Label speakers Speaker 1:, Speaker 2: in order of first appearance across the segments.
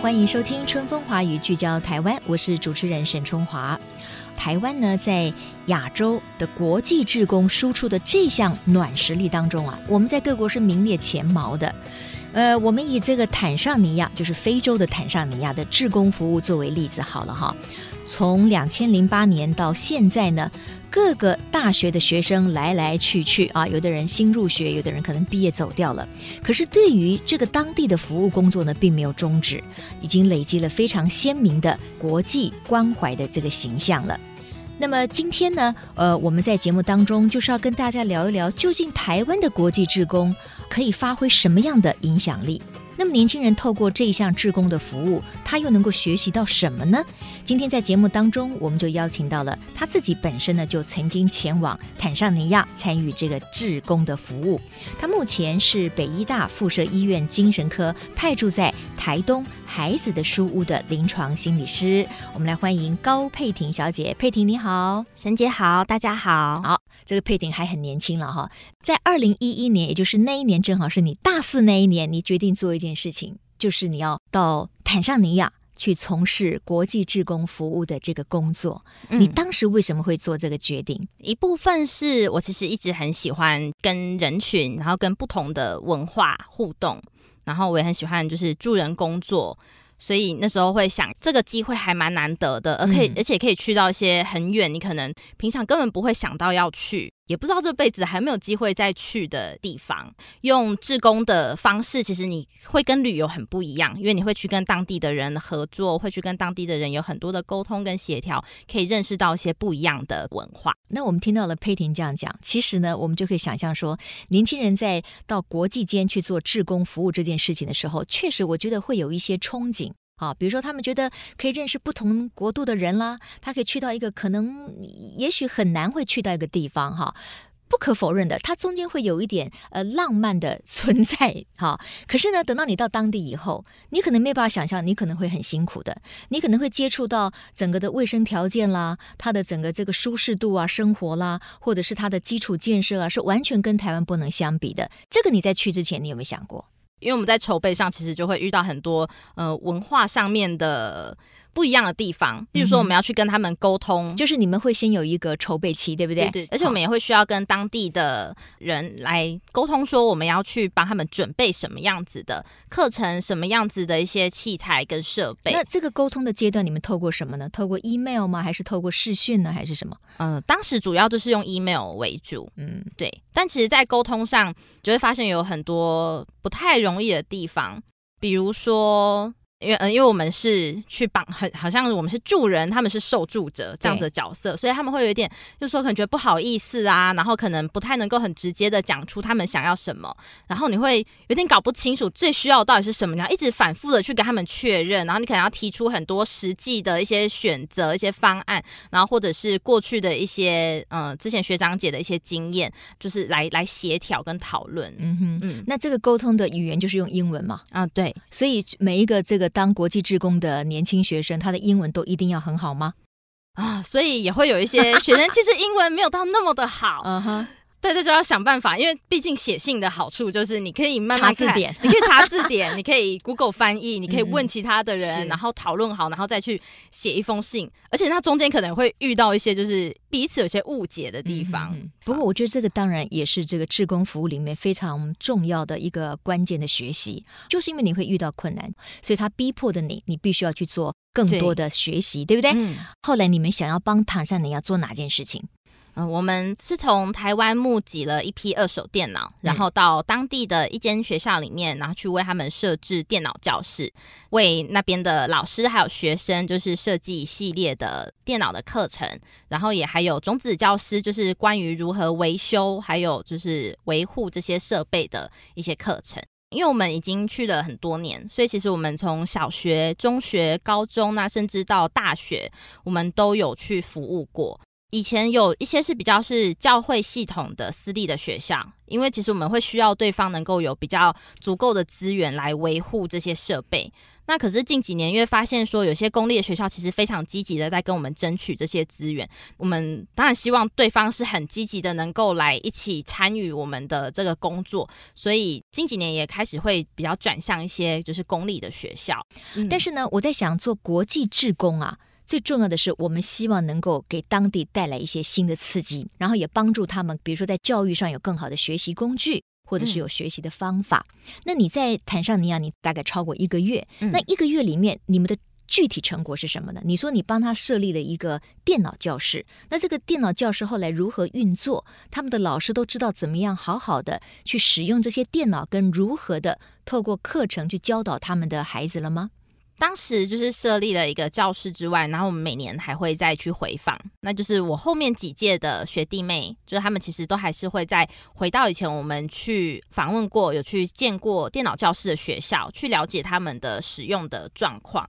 Speaker 1: 欢迎收听《春风华语》，聚焦台湾，我是主持人沈春华。台湾呢，在亚洲的国际志工输出的这项软实力当中啊，我们在各国是名列前茅的。呃，我们以这个坦尚尼亚，就是非洲的坦尚尼亚的志工服务作为例子好了哈。从两千零八年到现在呢，各个大学的学生来来去去啊，有的人新入学，有的人可能毕业走掉了。可是对于这个当地的服务工作呢，并没有终止，已经累积了非常鲜明的国际关怀的这个形象了。那么今天呢，呃，我们在节目当中就是要跟大家聊一聊，究竟台湾的国际志工可以发挥什么样的影响力？那么年轻人透过这一项志工的服务，他又能够学习到什么呢？今天在节目当中，我们就邀请到了他自己本身呢，就曾经前往坦桑尼亚参与这个志工的服务。他目前是北医大附设医院精神科派驻在台东孩子的书屋的临床心理师。我们来欢迎高佩婷小姐。佩婷你好，
Speaker 2: 沈姐好，大家好。
Speaker 1: 好，这个佩婷还很年轻了哈，在二零一一年，也就是那一年，正好是你大四那一年，你决定做一件事情，就是你要到坦桑尼亚去从事国际志工服务的这个工作。嗯，你当时为什么会做这个决定？
Speaker 2: 一部分是我其实一直很喜欢跟人群，然后跟不同的文化互动，然后我也很喜欢就是助人工作。所以那时候会想，这个机会还蛮难得的，而可以，而且可以去到一些很远，你可能平常根本不会想到要去，也不知道这辈子还没有机会再去的地方。用志工的方式，其实你会跟旅游很不一样，因为你会去跟当地的人合作，会去跟当地的人有很多的沟通跟协调，可以认识到一些不一样的文化。
Speaker 1: 那我们听到了佩婷这样讲，其实呢，我们就可以想象说，年轻人在到国际间去做志工服务这件事情的时候，确实我觉得会有一些憧憬。啊，比如说他们觉得可以认识不同国度的人啦，他可以去到一个可能也许很难会去到一个地方哈。不可否认的，它中间会有一点呃浪漫的存在哈。可是呢，等到你到当地以后，你可能没办法想象，你可能会很辛苦的，你可能会接触到整个的卫生条件啦，它的整个这个舒适度啊，生活啦，或者是它的基础建设啊，是完全跟台湾不能相比的。这个你在去之前，你有没有想过？
Speaker 2: 因为我们在筹备上，其实就会遇到很多呃文化上面的不一样的地方，例如说我们要去跟他们沟通，
Speaker 1: 就是你们会先有一个筹备期，对不对？
Speaker 2: 对，对，而且我们也会需要跟当地的人来沟通，说我们要去帮他们准备什么样子的课程，什么样子的一些器材跟设备。
Speaker 1: 那这个沟通的阶段，你们透过什么呢？透过 email 吗？还是透过视讯呢？还是什么？
Speaker 2: 嗯、呃，当时主要就是用 email 为主。嗯，对。但其实，在沟通上，就会发现有很多不太容易的地方，比如说。因为嗯，因为我们是去帮，很好像我们是助人，他们是受助者这样子的角色，所以他们会有一点，就是说可能觉得不好意思啊，然后可能不太能够很直接的讲出他们想要什么，然后你会有点搞不清楚最需要的到底是什么，你要一直反复的去跟他们确认，然后你可能要提出很多实际的一些选择、一些方案，然后或者是过去的一些嗯之前学长姐的一些经验，就是来来协调跟讨论。
Speaker 1: 嗯哼，嗯，那这个沟通的语言就是用英文嘛？
Speaker 2: 啊，对，
Speaker 1: 所以每一个这个。当国际志工的年轻学生，他的英文都一定要很好吗？
Speaker 2: 啊，所以也会有一些学生其实英文没有到那么的好。嗯哼。对，这就要想办法，因为毕竟写信的好处就是你可以慢慢
Speaker 1: 查字典，
Speaker 2: 你可以查字典，你可以 Google 翻译，你可以问其他的人，嗯、然后讨论好，然后再去写一封信。而且它中间可能会遇到一些就是彼此有些误解的地方。
Speaker 1: 嗯、不过我觉得这个当然也是这个志工服务里面非常重要的一个关键的学习，就是因为你会遇到困难，所以他逼迫的你，你必须要去做更多的学习，对，对不对？嗯、后来你们想要帮唐山你要做哪件事情？
Speaker 2: 嗯，我们是从台湾募集了一批二手电脑，然后到当地的一间学校里面，然后去为他们设置电脑教室，为那边的老师还有学生，就是设计一系列的电脑的课程，然后也还有种子教师，就是关于如何维修还有就是维护这些设备的一些课程。因为我们已经去了很多年，所以其实我们从小学、中学、高中，那甚至到大学，我们都有去服务过。以前有一些是比较是教会系统的私立的学校，因为其实我们会需要对方能够有比较足够的资源来维护这些设备。那可是近几年，因为发现说有些公立的学校其实非常积极的在跟我们争取这些资源，我们当然希望对方是很积极的能够来一起参与我们的这个工作，所以近几年也开始会比较转向一些就是公立的学校。
Speaker 1: 嗯、但是呢，我在想做国际志工啊，最重要的是我们希望能够给当地带来一些新的刺激，然后也帮助他们，比如说在教育上有更好的学习工具。或者是有学习的方法。嗯、那你在坦尚尼亚，你大概超过一个月。嗯、那一个月里面，你们的具体成果是什么呢？你说你帮他设立了一个电脑教室，那这个电脑教室后来如何运作？他们的老师都知道怎么样好好的去使用这些电脑，跟如何的透过课程去教导他们的孩子了吗？
Speaker 2: 当时就是设立了一个教室之外，然后我们每年还会再去回访。那就是我后面几届的学弟妹，就是他们其实都还是会再回到以前我们去访问过、有去见过电脑教室的学校，去了解他们的使用的状况。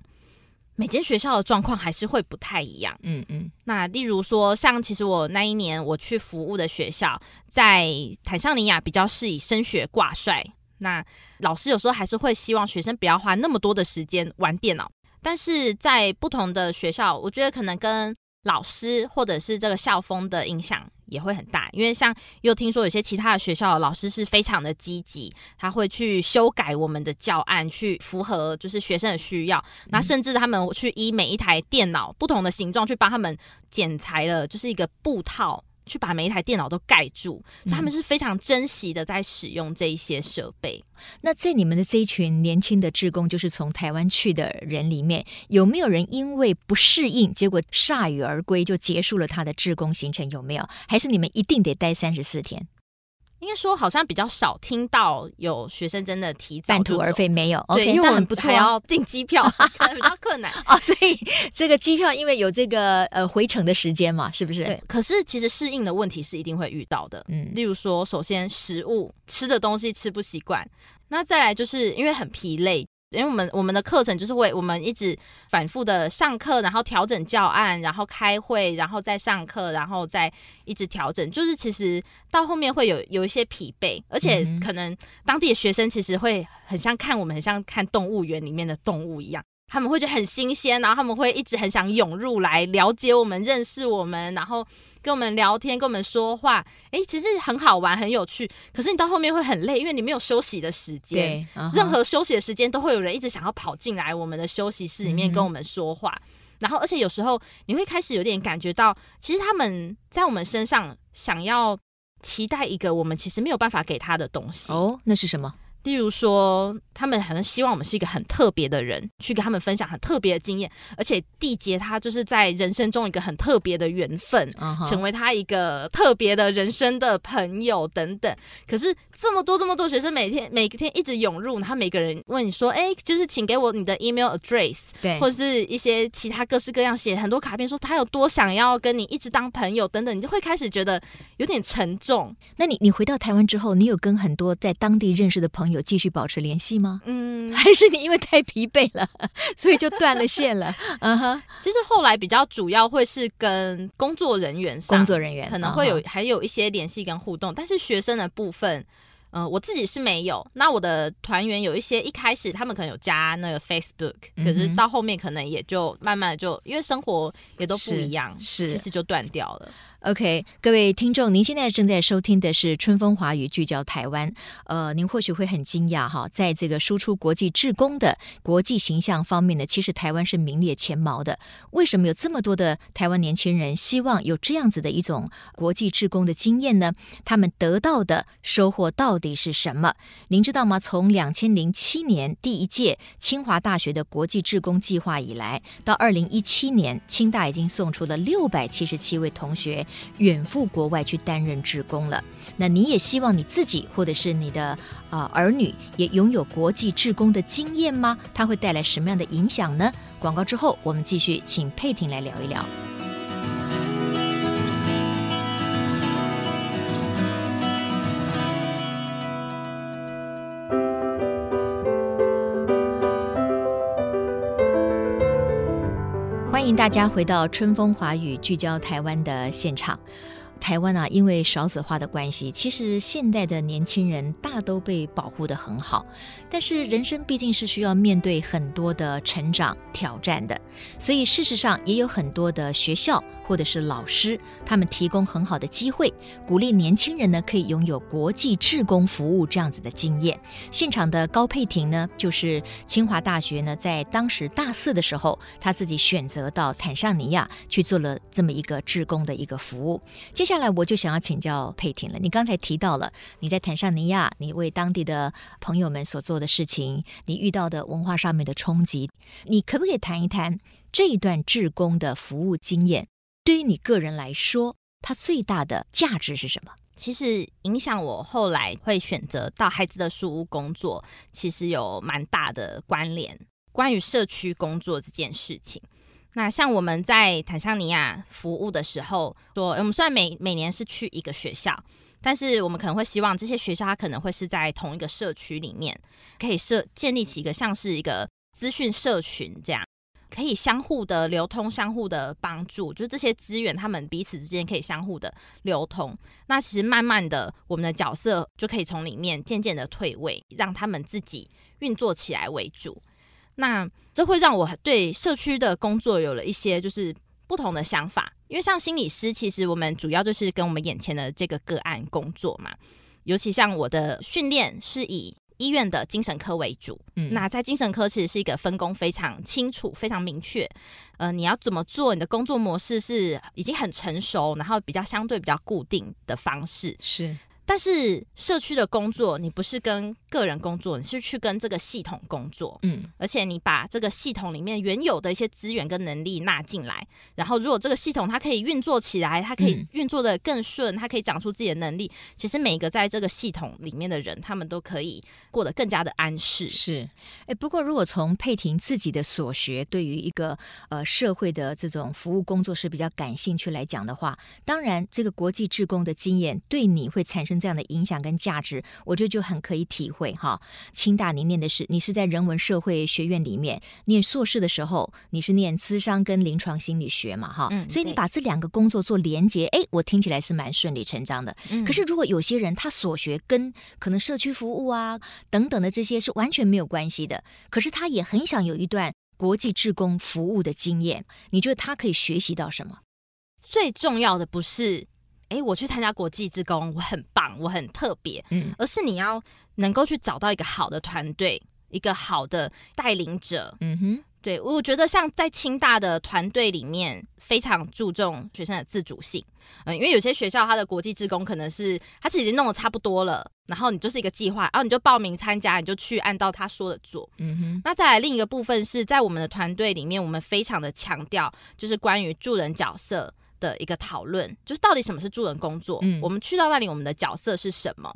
Speaker 2: 每间学校的状况还是会不太一样。嗯嗯。那例如说，像其实我那一年我去服务的学校，在坦桑尼亚比较是以升学挂帅。那老师有时候还是会希望学生不要花那么多的时间玩电脑，但是在不同的学校，我觉得可能跟老师或者是这个校风的影响也会很大。因为像又听说有些其他的学校的老师是非常的积极，他会去修改我们的教案，去符合就是学生的需要。那甚至他们去依每一台电脑不同的形状去帮他们剪裁了，就是一个布套。去把每一台电脑都盖住，所以他们是非常珍惜的在使用这一些设备。嗯。
Speaker 1: 那在你们的这一群年轻的志工，就是从台湾去的人里面，有没有人因为不适应，结果铩羽而归，就结束了他的志工行程？有没有？还是你们一定得待三十四天？
Speaker 2: 应该说，好像比较少听到有学生真的提早
Speaker 1: 半途而废，没有。
Speaker 2: 对，okay, 因为我们不错，还要订机票，可能比较困难
Speaker 1: 哦。所以这个机票，因为有这个呃回程的时间嘛，是不是？
Speaker 2: 对。可是其实适应的问题是一定会遇到的。嗯，例如说，首先食物吃的东西吃不习惯，那再来就是因为很疲累。因为我们我们的课程就是会我们一直反复的上课，然后调整教案，然后开会，然后再上课，然后再一直调整。就是其实到后面会有有一些疲惫，而且可能当地的学生其实会很像看我们，很像看动物园里面的动物一样。他们会觉得很新鲜，然后他们会一直很想涌入来了解我们、认识我们，然后跟我们聊天、跟我们说话。哎，其实很好玩、很有趣。可是你到后面会很累，因为你没有休息的时间。对，uh-huh. 任何休息的时间都会有人一直想要跑进来我们的休息室里面跟我们说话。嗯、然后，而且有时候你会开始有点感觉到，其实他们在我们身上想要期待一个我们其实没有办法给他的东西。
Speaker 1: 哦，那是什么？
Speaker 2: 例如说，他们可能希望我们是一个很特别的人，去跟他们分享很特别的经验，而且缔结他就是在人生中一个很特别的缘分，uh-huh. 成为他一个特别的人生的朋友等等。可是这么多这么多学生每天每天一直涌入，然后每个人问你说：“哎，就是请给我你的 email address，对，或者是一些其他各式各样写很多卡片，说他有多想要跟你一直当朋友等等，你就会开始觉得有点沉重。
Speaker 1: 那你你回到台湾之后，你有跟很多在当地认识的朋友有继续保持联系吗？嗯，还是你因为太疲惫了，所以就断了线了？嗯哼，
Speaker 2: 其实后来比较主要会是跟工作人员上，
Speaker 1: 工作人员
Speaker 2: 可能会有、uh-huh. 还有一些联系跟互动，但是学生的部分，嗯、呃，我自己是没有。那我的团员有一些一开始他们可能有加那个 Facebook，、嗯、可是到后面可能也就慢慢的就因为生活也都不一样，是，是其实就断掉了。
Speaker 1: OK，各位听众，您现在正在收听的是《春风华语》，聚焦台湾。呃，您或许会很惊讶哈，在这个输出国际志工的国际形象方面呢，其实台湾是名列前茅的。为什么有这么多的台湾年轻人希望有这样子的一种国际志工的经验呢？他们得到的收获到底是什么？您知道吗？从两千零七年第一届清华大学的国际志工计划以来，到二零一七年，清大已经送出了六百七十七位同学。远赴国外去担任志工了，那你也希望你自己或者是你的啊、呃、儿女也拥有国际志工的经验吗？它会带来什么样的影响呢？广告之后，我们继续请佩婷来聊一聊。迎大家回到春风华语聚焦台湾的现场。台湾啊，因为少子化的关系，其实现代的年轻人大都被保护得很好。但是人生毕竟是需要面对很多的成长挑战的，所以事实上也有很多的学校或者是老师，他们提供很好的机会，鼓励年轻人呢可以拥有国际志工服务这样子的经验。现场的高佩婷呢，就是清华大学呢在当时大四的时候，他自己选择到坦桑尼亚去做了这么一个志工的一个服务。接下来我就想要请教佩婷了，你刚才提到了你在坦桑尼亚，你为当地的朋友们所做的事情，你遇到的文化上面的冲击，你可不可以谈一谈这一段志工的服务经验？对于你个人来说，它最大的价值是什么？
Speaker 2: 其实影响我后来会选择到孩子的书屋工作，其实有蛮大的关联。关于社区工作这件事情，那像我们在坦桑尼亚服务的时候，说我们虽然每每年是去一个学校。但是我们可能会希望这些学校，它可能会是在同一个社区里面，可以设建立起一个像是一个资讯社群这样，可以相互的流通、相互的帮助，就这些资源，他们彼此之间可以相互的流通。那其实慢慢的，我们的角色就可以从里面渐渐的退位，让他们自己运作起来为主。那这会让我对社区的工作有了一些就是。不同的想法，因为像心理师，其实我们主要就是跟我们眼前的这个个案工作嘛。尤其像我的训练是以医院的精神科为主，嗯，那在精神科其实是一个分工非常清楚、非常明确。呃，你要怎么做？你的工作模式是已经很成熟，然后比较相对比较固定的方式
Speaker 1: 是。
Speaker 2: 但是社区的工作，你不是跟个人工作，你是去跟这个系统工作，嗯，而且你把这个系统里面原有的一些资源跟能力纳进来，然后如果这个系统它可以运作起来，它可以运作的更顺，它可以长出自己的能力，其实每一个在这个系统里面的人，他们都可以过得更加的安适。
Speaker 1: 是，哎，不过如果从佩婷自己的所学，对于一个呃社会的这种服务工作是比较感兴趣来讲的话，当然这个国际志工的经验对你会产生。这样的影响跟价值，我觉得就很可以体会哈。清大你念的是，你是在人文社会学院里面念硕士的时候，你是念资商跟临床心理学嘛哈，嗯，所以你把这两个工作做连接，哎，我听起来是蛮顺理成章的。嗯，可是如果有些人他所学跟可能社区服务啊等等的这些是完全没有关系的，可是他也很想有一段国际志工服务的经验，你觉得他可以学习到什么？
Speaker 2: 最重要的不是。哎，我去参加国际志工，我很棒，我很特别。嗯，而是你要能够去找到一个好的团队，一个好的带领者。嗯哼，对，我觉得像在清大的团队里面，非常注重学生的自主性。嗯，因为有些学校它的国际职工可能是他其实已经弄得差不多了，然后你就是一个计划，然后你就报名参加，你就去按照他说的做。嗯哼，那再来另一个部分是在我们的团队里面，我们非常的强调就是关于助人角色的一个讨论，就是到底什么是助人工作？嗯，我们去到那里，我们的角色是什么？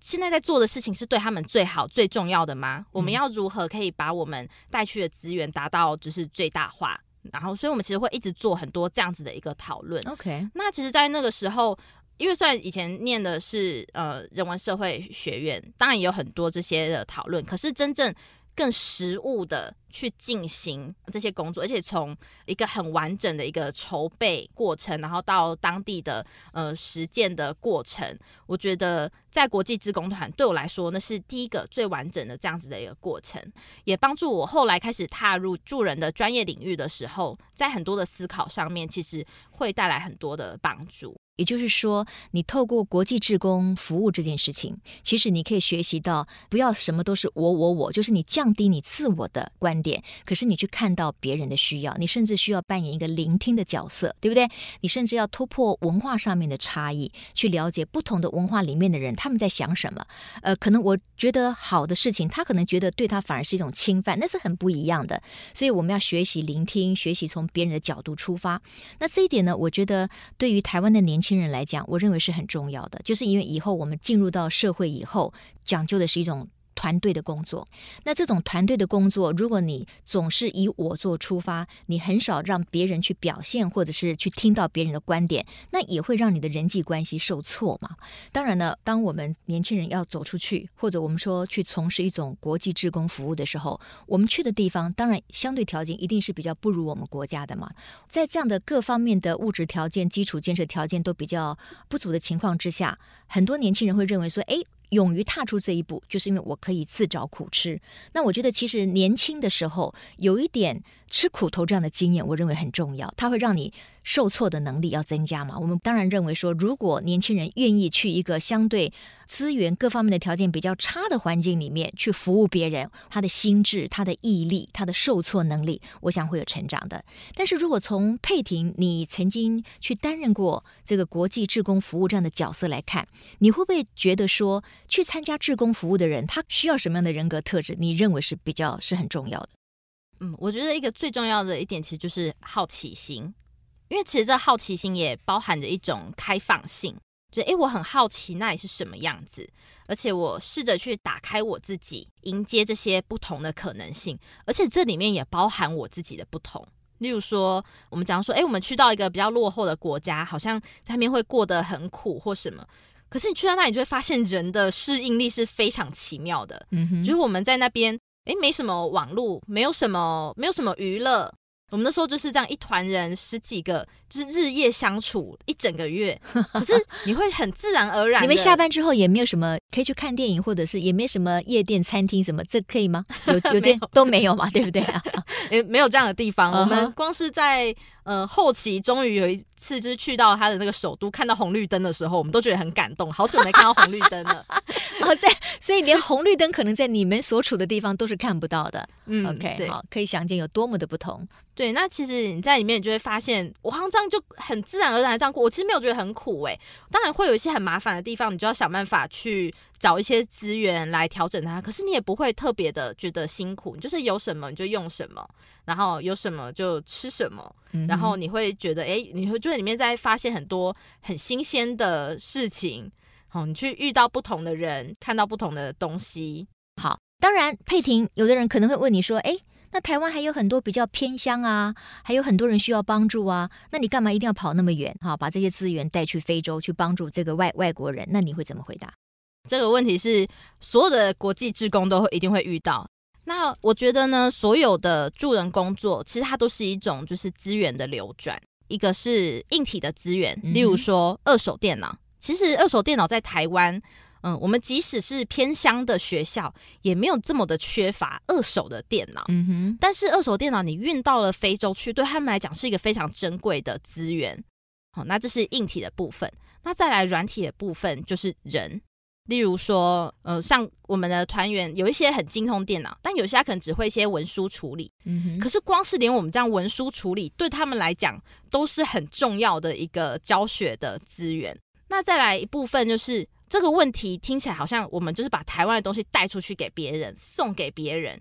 Speaker 2: 现在在做的事情是对他们最好、最重要的吗？嗯，我们要如何可以把我们带去的资源达到就是最大化？然后，所以我们其实会一直做很多这样子的一个讨论。
Speaker 1: OK，
Speaker 2: 那其实，在那个时候，因为虽然以前念的是呃人文社会学院，当然也有很多这些的讨论，可是真正更实务的。去进行这些工作，而且从一个很完整的一个筹备过程，然后到当地的呃实践的过程，我觉得在国际职工团对我来说，那是第一个最完整的这样子的一个过程，也帮助我后来开始踏入助人的专业领域的时候，在很多的思考上面，其实会带来很多的帮助。
Speaker 1: 也就是说，你透过国际志工服务这件事情，其实你可以学习到，不要什么都是我我我，就是你降低你自我的观点，可是你去看到别人的需要，你甚至需要扮演一个聆听的角色，对不对？你甚至要突破文化上面的差异，去了解不同的文化里面的人他们在想什么。呃，可能我觉得好的事情，他可能觉得对他反而是一种侵犯，那是很不一样的。所以我们要学习聆听，学习从别人的角度出发。那这一点呢，我觉得对于台湾的年轻。亲人来讲，我认为是很重要的，就是因为以后我们进入到社会以后，讲究的是一种团队的工作。那这种团队的工作，如果你总是以我做出发，你很少让别人去表现，或者是去听到别人的观点，那也会让你的人际关系受挫嘛。当然呢，当我们年轻人要走出去，或者我们说去从事一种国际志工服务的时候，我们去的地方，当然相对条件一定是比较不如我们国家的嘛。在这样的各方面的物质条件、基础建设条件都比较不足的情况之下，很多年轻人会认为说：“哎。”勇于踏出这一步，就是因为我可以自找苦吃。那我觉得，其实年轻的时候有一点吃苦头这样的经验，我认为很重要。它会让你受挫的能力要增加嘛。我们当然认为说，如果年轻人愿意去一个相对资源各方面的条件比较差的环境里面去服务别人，他的心智、他的毅力、他的受挫能力，我想会有成长的。但是如果从佩婷你曾经去担任过这个国际志工服务这样的角色来看，你会不会觉得说，去参加志工服务的人，他需要什么样的人格特质？你认为是比较是很重要的？
Speaker 2: 嗯，我觉得一个最重要的一点，其实就是好奇心，因为其实这好奇心也包含着一种开放性，就诶，我很好奇那里是什么样子，而且我试着去打开我自己，迎接这些不同的可能性，而且这里面也包含我自己的不同。例如说，我们讲说，诶，我们去到一个比较落后的国家，好像在那边会过得很苦或什么。可是你去到那里，就会发现人的适应力是非常奇妙的。嗯哼，就是我们在那边，诶，没什么网络，没有什么，没有什么娱乐。我们那时候就是这样一团人，十几个，就是日夜相处一整个月。可是你会很自然而然，你们
Speaker 1: 下班之后也没有什么可以去看电影，或者是也没什么夜店、餐厅什么，这可以吗？有有些都没有嘛，对不对啊？
Speaker 2: 也 没有这样的地方。Uh huh. 我们 光是在呃后期，终于有一次就是去到他的那个首都，看到红绿灯的时候，我们都觉得很感动。好久没看到红绿灯了。
Speaker 1: 然后在，所以连红绿灯可能在你们所处的地方都是看不到的。嗯，OK，好，可以想见有多么的不同。
Speaker 2: 对，那其实你在里面，你就会发现，我好像这样就很自然而然的这样过。我其实没有觉得很苦诶、欸，当然会有一些很麻烦的地方，你就要想办法去找一些资源来调整它。可是你也不会特别的觉得辛苦，你就是有什么你就用什么，然后有什么就吃什么，嗯、然后你会觉得，哎，你会就在里面在发现很多很新鲜的事情。好，你去遇到不同的人，看到不同的东西。
Speaker 1: 好，当然，佩婷，有的人可能会问你说，哎。那台湾还有很多比较偏乡啊，还有很多人需要帮助啊。那你干嘛一定要跑那么远？哈，把这些资源带去非洲去帮助这个外外国人？那你会怎么回答？
Speaker 2: 这个问题是所有的国际志工都会一定会遇到。那我觉得呢，所有的助人工作其实它都是一种就是资源的流转，一个是硬体的资源，例如说二手电脑。其实二手电脑在台湾。嗯，我们即使是偏乡的学校，也没有这么的缺乏二手的电脑。嗯哼，但是二手电脑你运到了非洲去，对他们来讲是一个非常珍贵的资源。好，那这是硬体的部分。那再来软体的部分就是人，例如说，呃，像我们的团员有一些很精通电脑，但有些他可能只会一些文书处理。嗯哼，可是光是连我们这样文书处理，对他们来讲都是很重要的一个教学的资源。那再来一部分就是。这个问题听起来好像我们就是把台湾的东西带出去给别人，送给别人。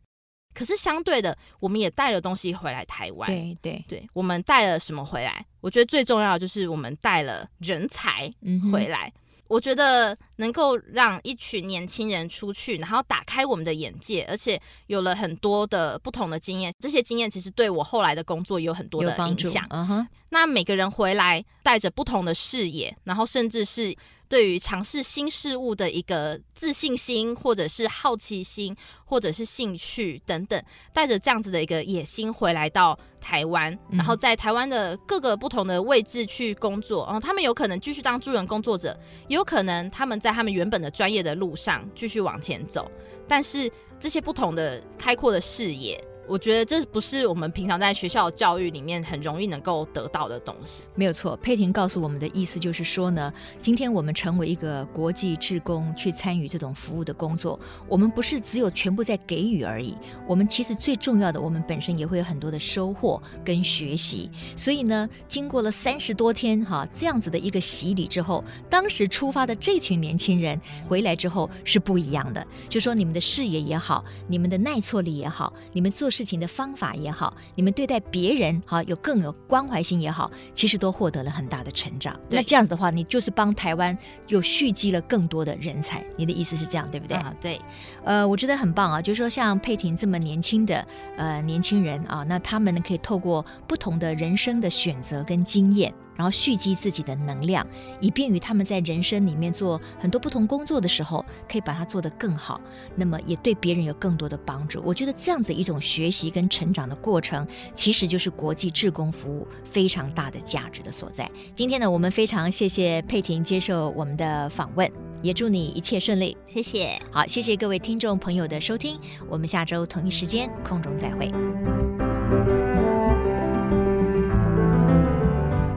Speaker 2: 可是相对的，我们也带了东西回来台湾。
Speaker 1: 对对
Speaker 2: 对，我们带了什么回来？我觉得最重要的就是我们带了人才回来。我觉得能够让一群年轻人出去，然后打开我们的眼界，而且有了很多的不同的经验。这些经验其实对我后来的工作也有很多的影响。嗯哼。那每个人回来带着不同的视野，然后甚至是。对于尝试新事物的一个自信心，或者是好奇心，或者是兴趣等等，带着这样子的一个野心回来到台湾，嗯、然后在台湾的各个不同的位置去工作。然后他们有可能继续当助人工作者，也有可能他们在他们原本的专业的路上继续往前走。但是这些不同的开阔的视野。我觉得这不是我们平常在学校教育里面很容易能够得到的东西。
Speaker 1: 没有错，佩婷告诉我们的意思就是说呢，今天我们成为一个国际志工去参与这种服务的工作，我们不是只有全部在给予而已，我们其实最重要的，我们本身也会有很多的收获跟学习。所以呢，经过了三十多天哈这样子的一个洗礼之后，当时出发的这群年轻人回来之后是不一样的。就说你们的视野也好，你们的耐挫力也好，你们做。事情的方法也好，你们对待别人好有更有关怀心也好，其实都获得了很大的成长。那这样子的话，你就是帮台湾又蓄积了更多的人才。你的意思是这样，对不对？
Speaker 2: 啊，对。
Speaker 1: 呃，我觉得很棒啊，就是说像佩婷这么年轻的呃年轻人啊，那他们呢可以透过不同的人生的选择跟经验。然后蓄积自己的能量，以便于他们在人生里面做很多不同工作的时候，可以把它做得更好。那么也对别人有更多的帮助。我觉得这样子一种学习跟成长的过程，其实就是国际志工服务非常大的价值的所在。今天呢，我们非常谢谢佩婷接受我们的访问，也祝你一切顺利。
Speaker 2: 谢谢。
Speaker 1: 好，谢谢各位听众朋友的收听，我们下周同一时间空中再会。